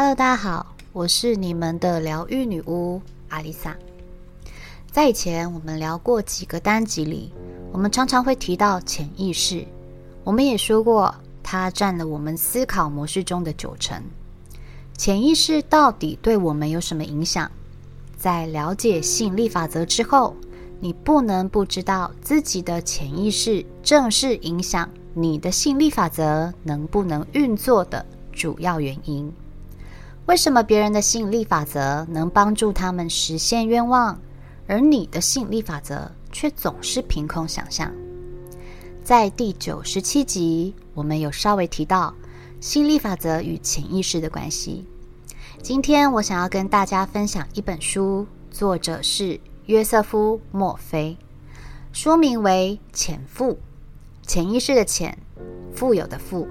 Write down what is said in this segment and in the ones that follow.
Hello，大家好，我是你们的疗愈女巫阿丽萨。在以前我们聊过几个单集里，我们常常会提到潜意识，我们也说过它占了我们思考模式中的九成。潜意识到底对我们有什么影响？在了解吸引力法则之后，你不能不知道自己的潜意识正是影响你的吸引力法则能不能运作的主要原因。为什么别人的吸引力法则能帮助他们实现愿望，而你的吸引力法则却总是凭空想象？在第九十七集，我们有稍微提到吸引力法则与潜意识的关系。今天我想要跟大家分享一本书，作者是约瑟夫·墨菲，书名为《潜富》，潜意识的潜，富有的富。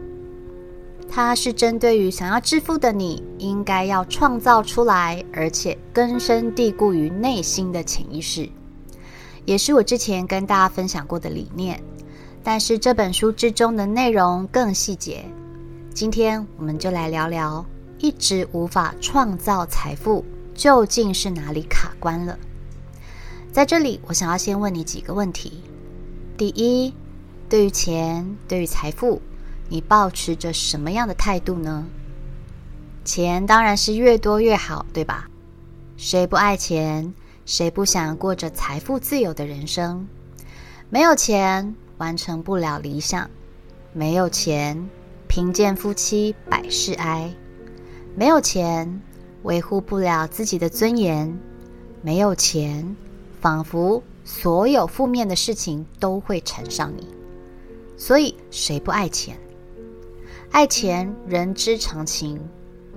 它是针对于想要致富的你，应该要创造出来，而且根深蒂固于内心的潜意识，也是我之前跟大家分享过的理念。但是这本书之中的内容更细节，今天我们就来聊聊，一直无法创造财富究竟是哪里卡关了。在这里，我想要先问你几个问题：第一，对于钱，对于财富。你保持着什么样的态度呢？钱当然是越多越好，对吧？谁不爱钱？谁不想过着财富自由的人生？没有钱完成不了理想，没有钱贫贱夫妻百事哀，没有钱维护不了自己的尊严，没有钱仿佛所有负面的事情都会缠上你。所以，谁不爱钱？爱钱人之常情，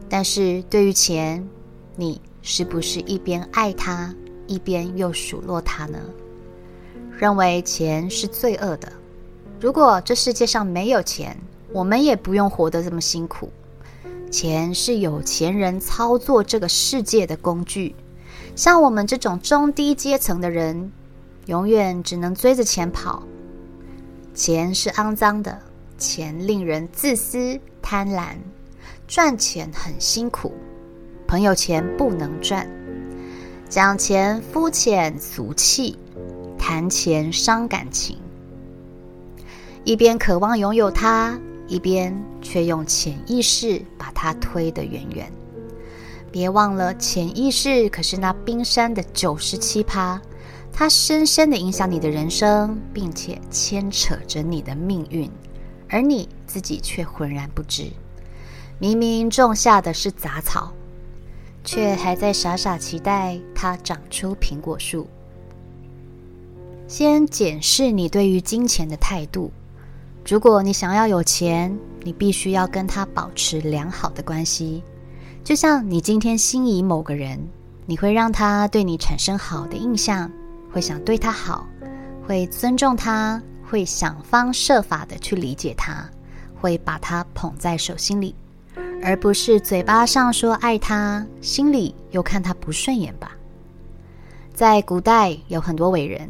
但是对于钱，你是不是一边爱它，一边又数落它呢？认为钱是罪恶的。如果这世界上没有钱，我们也不用活得这么辛苦。钱是有钱人操作这个世界的工具，像我们这种中低阶层的人，永远只能追着钱跑。钱是肮脏的。钱令人自私贪婪，赚钱很辛苦，朋友钱不能赚，讲钱肤浅俗气，谈钱伤感情。一边渴望拥有它，一边却用潜意识把它推得远远。别忘了，潜意识可是那冰山的九十七趴，它深深的影响你的人生，并且牵扯着你的命运。而你自己却浑然不知，明明种下的是杂草，却还在傻傻期待它长出苹果树。先检视你对于金钱的态度。如果你想要有钱，你必须要跟他保持良好的关系。就像你今天心仪某个人，你会让他对你产生好的印象，会想对他好，会尊重他。会想方设法的去理解他，会把他捧在手心里，而不是嘴巴上说爱他，心里又看他不顺眼吧。在古代有很多伟人，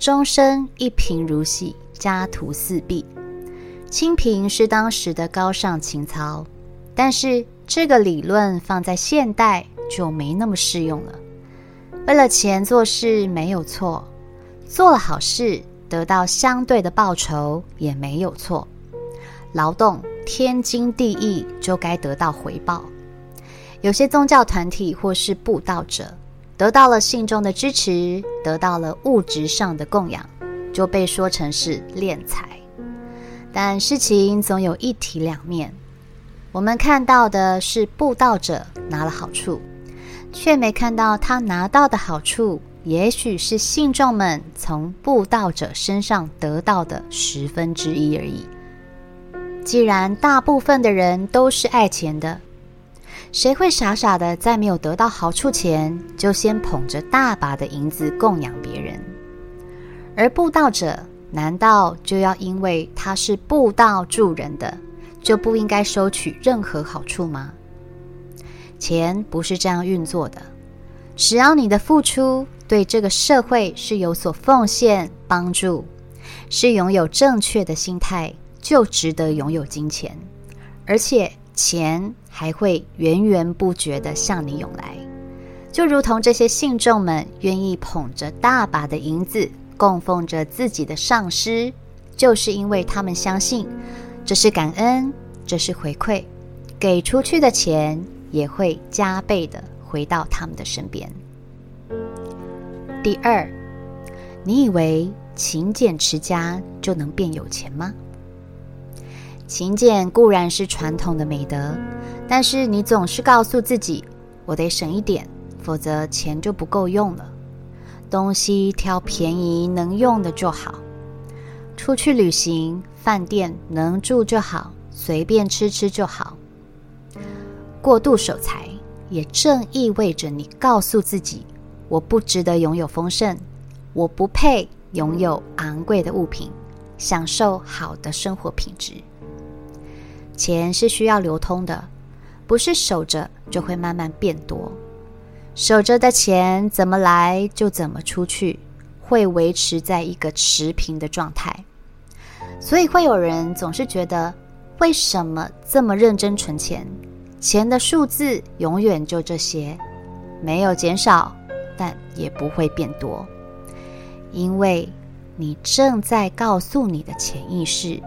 终身一贫如洗，家徒四壁。清贫是当时的高尚情操，但是这个理论放在现代就没那么适用了。为了钱做事没有错，做了好事。得到相对的报酬也没有错，劳动天经地义就该得到回报。有些宗教团体或是布道者得到了信众的支持，得到了物质上的供养，就被说成是敛财。但事情总有一体两面，我们看到的是布道者拿了好处，却没看到他拿到的好处。也许是信众们从布道者身上得到的十分之一而已。既然大部分的人都是爱钱的，谁会傻傻的在没有得到好处前，就先捧着大把的银子供养别人？而布道者难道就要因为他是布道助人的，就不应该收取任何好处吗？钱不是这样运作的，只要你的付出。对这个社会是有所奉献、帮助，是拥有正确的心态，就值得拥有金钱。而且钱还会源源不绝地向你涌来，就如同这些信众们愿意捧着大把的银子供奉着自己的上师，就是因为他们相信这是感恩，这是回馈，给出去的钱也会加倍的回到他们的身边。第二，你以为勤俭持家就能变有钱吗？勤俭固然是传统的美德，但是你总是告诉自己，我得省一点，否则钱就不够用了。东西挑便宜能用的就好，出去旅行，饭店能住就好，随便吃吃就好。过度守财，也正意味着你告诉自己，我不值得拥有丰盛，我不配拥有昂贵的物品，享受好的生活品质。钱是需要流通的，不是守着就会慢慢变多。守着的钱怎么来就怎么出去，会维持在一个持平的状态。所以会有人总是觉得，为什么这么认真存钱？钱的数字永远就这些，没有减少，但也不会变多，因为你正在告诉你的潜意识，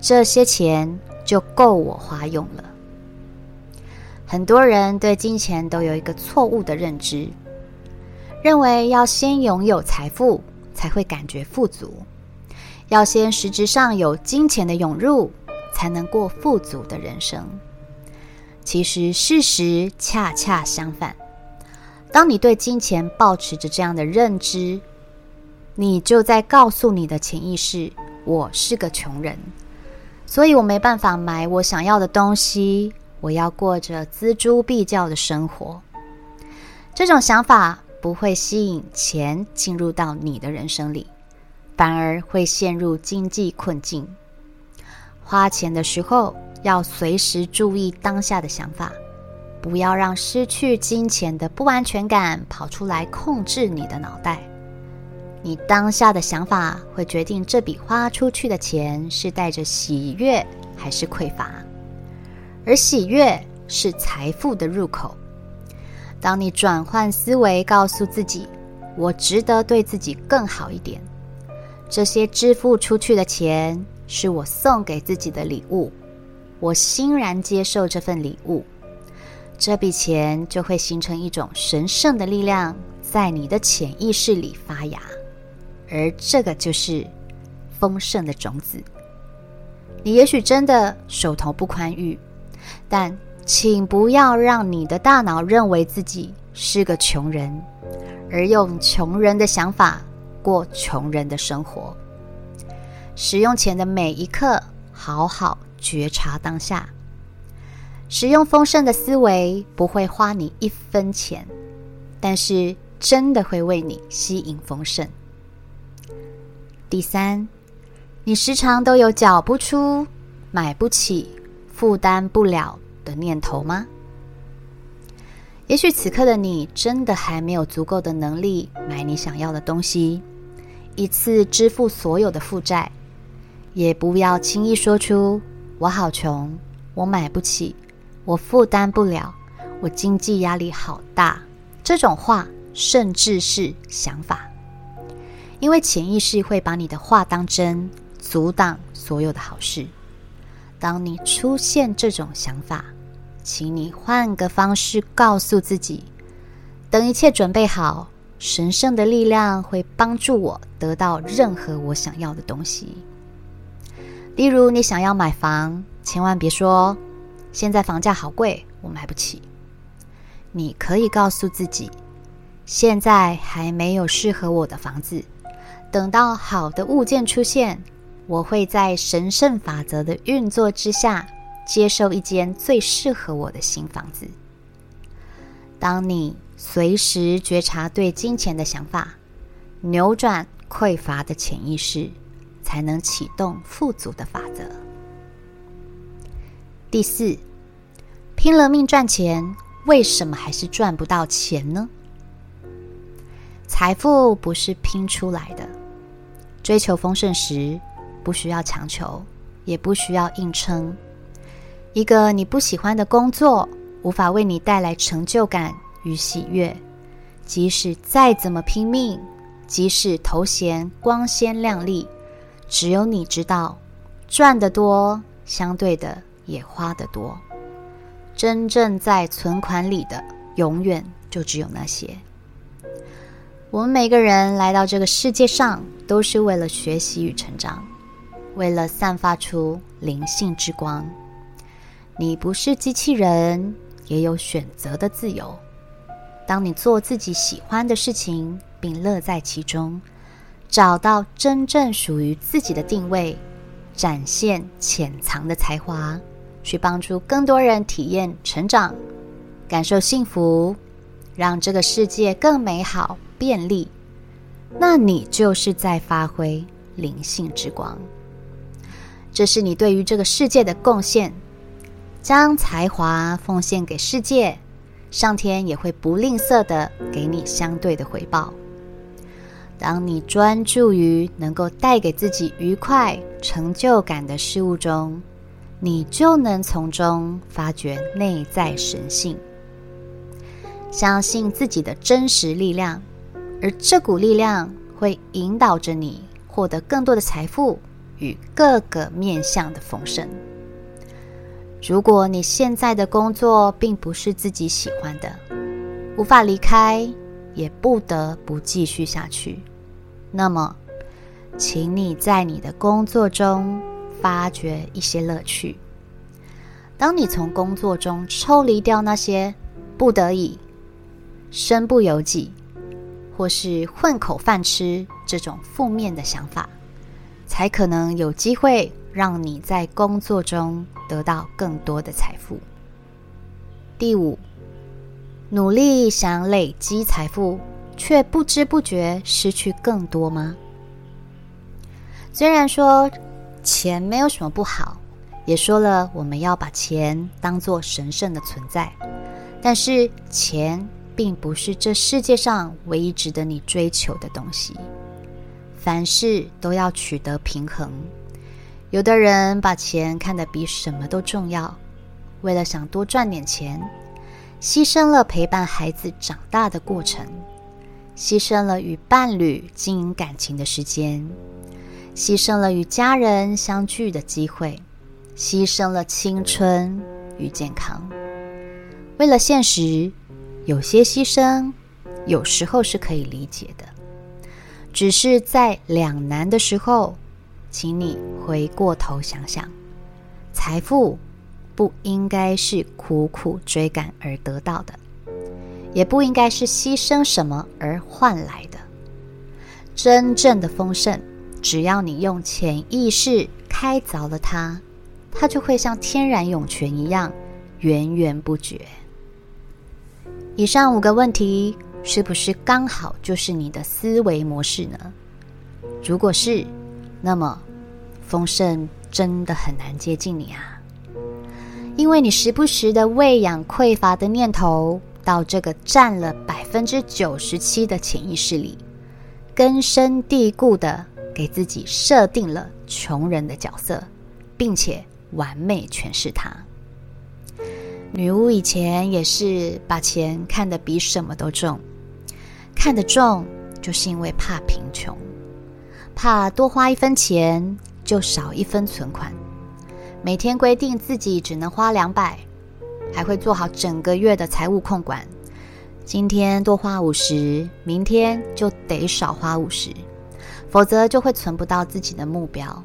这些钱。就够我花用了。很多人对金钱都有一个错误的认知，认为要先拥有财富才会感觉富足，要先实质上有金钱的涌入才能过富足的人生。其实事实恰恰相反。当你对金钱保持着这样的认知，你就在告诉你的潜意识：我是个穷人。所以我没办法买我想要的东西，我要过着锱铢必较的生活。这种想法不会吸引钱进入到你的人生里，反而会陷入经济困境。花钱的时候要随时注意当下的想法，不要让失去金钱的不安全感跑出来控制你的脑袋。你当下的想法会决定这笔花出去的钱是带着喜悦还是匮乏，而喜悦是财富的入口。当你转换思维，告诉自己“我值得对自己更好一点”，这些支付出去的钱是我送给自己的礼物，我欣然接受这份礼物，这笔钱就会形成一种神圣的力量，在你的潜意识里发芽。而这个就是丰盛的种子。你也许真的手头不宽裕，但请不要让你的大脑认为自己是个穷人，而用穷人的想法过穷人的生活。使用钱的每一刻，好好觉察当下。使用丰盛的思维不会花你一分钱，但是真的会为你吸引丰盛。第三，你时常都有缴不出、买不起、负担不了的念头吗？也许此刻的你真的还没有足够的能力买你想要的东西，一次支付所有的负债，也不要轻易说出“我好穷，我买不起，我负担不了，我经济压力好大”这种话，甚至是想法。因为潜意识会把你的话当真，阻挡所有的好事。当你出现这种想法，请你换个方式告诉自己：等一切准备好，神圣的力量会帮助我得到任何我想要的东西。例如，你想要买房，千万别说“现在房价好贵，我买不起”。你可以告诉自己：“现在还没有适合我的房子。”等到好的物件出现，我会在神圣法则的运作之下，接受一间最适合我的新房子。当你随时觉察对金钱的想法，扭转匮乏的潜意识，才能启动富足的法则。第四，拼了命赚钱，为什么还是赚不到钱呢？财富不是拼出来的。追求丰盛时，不需要强求，也不需要硬撑。一个你不喜欢的工作，无法为你带来成就感与喜悦，即使再怎么拼命，即使头衔光鲜亮丽，只有你知道，赚得多，相对的也花得多。真正在存款里的，永远就只有那些。我们每个人来到这个世界上，都是为了学习与成长，为了散发出灵性之光。你不是机器人，也有选择的自由。当你做自己喜欢的事情，并乐在其中，找到真正属于自己的定位，展现潜藏的才华，去帮助更多人体验成长，感受幸福，让这个世界更美好。便利，那你就是在发挥灵性之光。这是你对于这个世界的贡献，将才华奉献给世界，上天也会不吝啬的给你相对的回报。当你专注于能够带给自己愉快、成就感的事物中，你就能从中发掘内在神性，相信自己的真实力量。而这股力量会引导着你获得更多的财富与各个面向的丰盛。如果你现在的工作并不是自己喜欢的，无法离开，也不得不继续下去，那么，请你在你的工作中发掘一些乐趣。当你从工作中抽离掉那些不得已、身不由己。或是混口饭吃这种负面的想法，才可能有机会让你在工作中得到更多的财富。第五，努力想累积财富，却不知不觉失去更多吗？虽然说钱没有什么不好，也说了我们要把钱当做神圣的存在，但是钱。并不是这世界上唯一值得你追求的东西。凡事都要取得平衡。有的人把钱看得比什么都重要，为了想多赚点钱，牺牲了陪伴孩子长大的过程，牺牲了与伴侣经营感情的时间，牺牲了与家人相聚的机会，牺牲了青春与健康，为了现实。有些牺牲，有时候是可以理解的，只是在两难的时候，请你回过头想想，财富不应该是苦苦追赶而得到的，也不应该是牺牲什么而换来的。真正的丰盛，只要你用潜意识开凿了它，它就会像天然涌泉一样，源源不绝。以上五个问题是不是刚好就是你的思维模式呢？如果是，那么丰盛真的很难接近你啊，因为你时不时的喂养匮乏的念头到这个占了百分之九十七的潜意识里，根深蒂固的给自己设定了穷人的角色，并且完美诠释它。女巫以前也是把钱看得比什么都重，看得重就是因为怕贫穷，怕多花一分钱就少一分存款，每天规定自己只能花两百，还会做好整个月的财务控管，今天多花五十，明天就得少花五十，否则就会存不到自己的目标。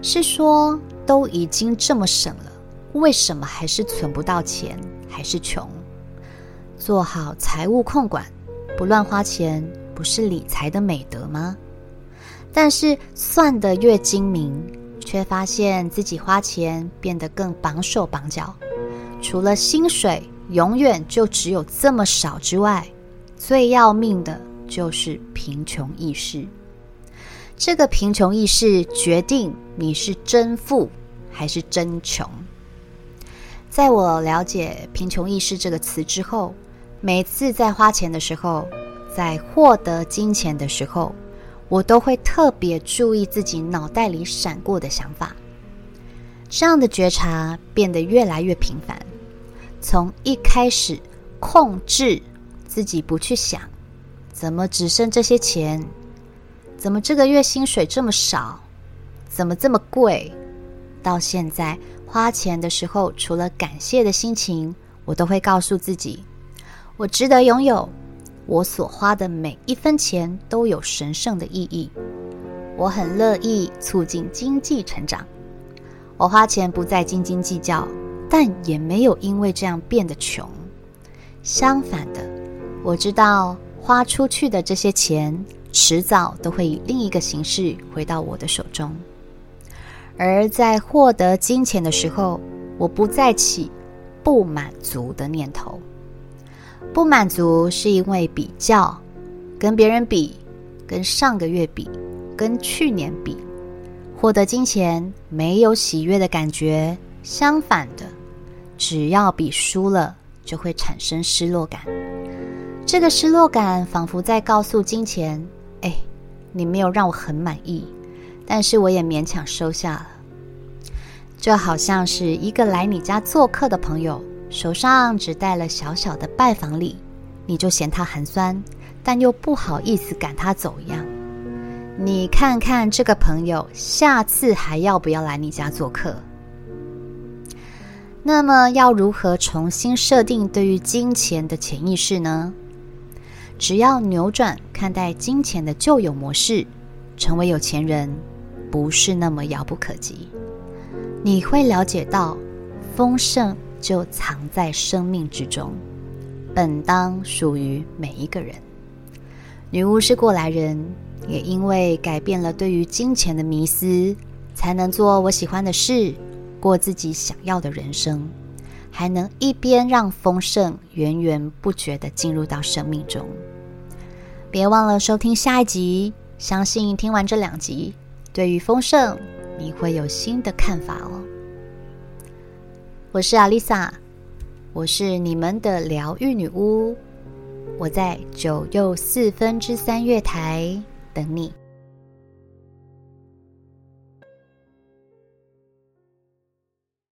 是说都已经这么省了。为什么还是存不到钱，还是穷？做好财务控管，不乱花钱，不是理财的美德吗？但是算得越精明，却发现自己花钱变得更绑手绑脚。除了薪水永远就只有这么少之外，最要命的就是贫穷意识。这个贫穷意识决定你是真富还是真穷。在我了解“贫穷意识”这个词之后，每次在花钱的时候，在获得金钱的时候，我都会特别注意自己脑袋里闪过的想法。这样的觉察变得越来越频繁。从一开始控制自己不去想，怎么只剩这些钱？怎么这个月薪水这么少？怎么这么贵？到现在花钱的时候，除了感谢的心情，我都会告诉自己，我值得拥有。我所花的每一分钱都有神圣的意义。我很乐意促进经济成长。我花钱不再斤斤计较，但也没有因为这样变得穷。相反的，我知道花出去的这些钱，迟早都会以另一个形式回到我的手中。而在获得金钱的时候，我不再起不满足的念头。不满足是因为比较，跟别人比，跟上个月比，跟去年比，获得金钱没有喜悦的感觉。相反的，只要比输了，就会产生失落感。这个失落感仿佛在告诉金钱：“，你没有让我很满意，但是我也勉强收下了。”就好像是一个来你家做客的朋友。手上只带了小小的拜访礼，你就嫌他寒酸，但又不好意思赶他走一样。你看看这个朋友，下次还要不要来你家做客？那么要如何重新设定对于金钱的潜意识呢？只要扭转看待金钱的旧有模式，成为有钱人不是那么遥不可及。你会了解到丰盛。就藏在生命之中，本当属于每一个人。女巫是过来人，也因为改变了对于金钱的迷思，才能做我喜欢的事，过自己想要的人生，还能一边让丰盛源源不绝的进入到生命中。别忘了收听下一集，相信听完这两集，对于丰盛你会有新的看法哦。我是阿丽萨，我是你们的疗愈女巫，我在九又四分之三月台等你。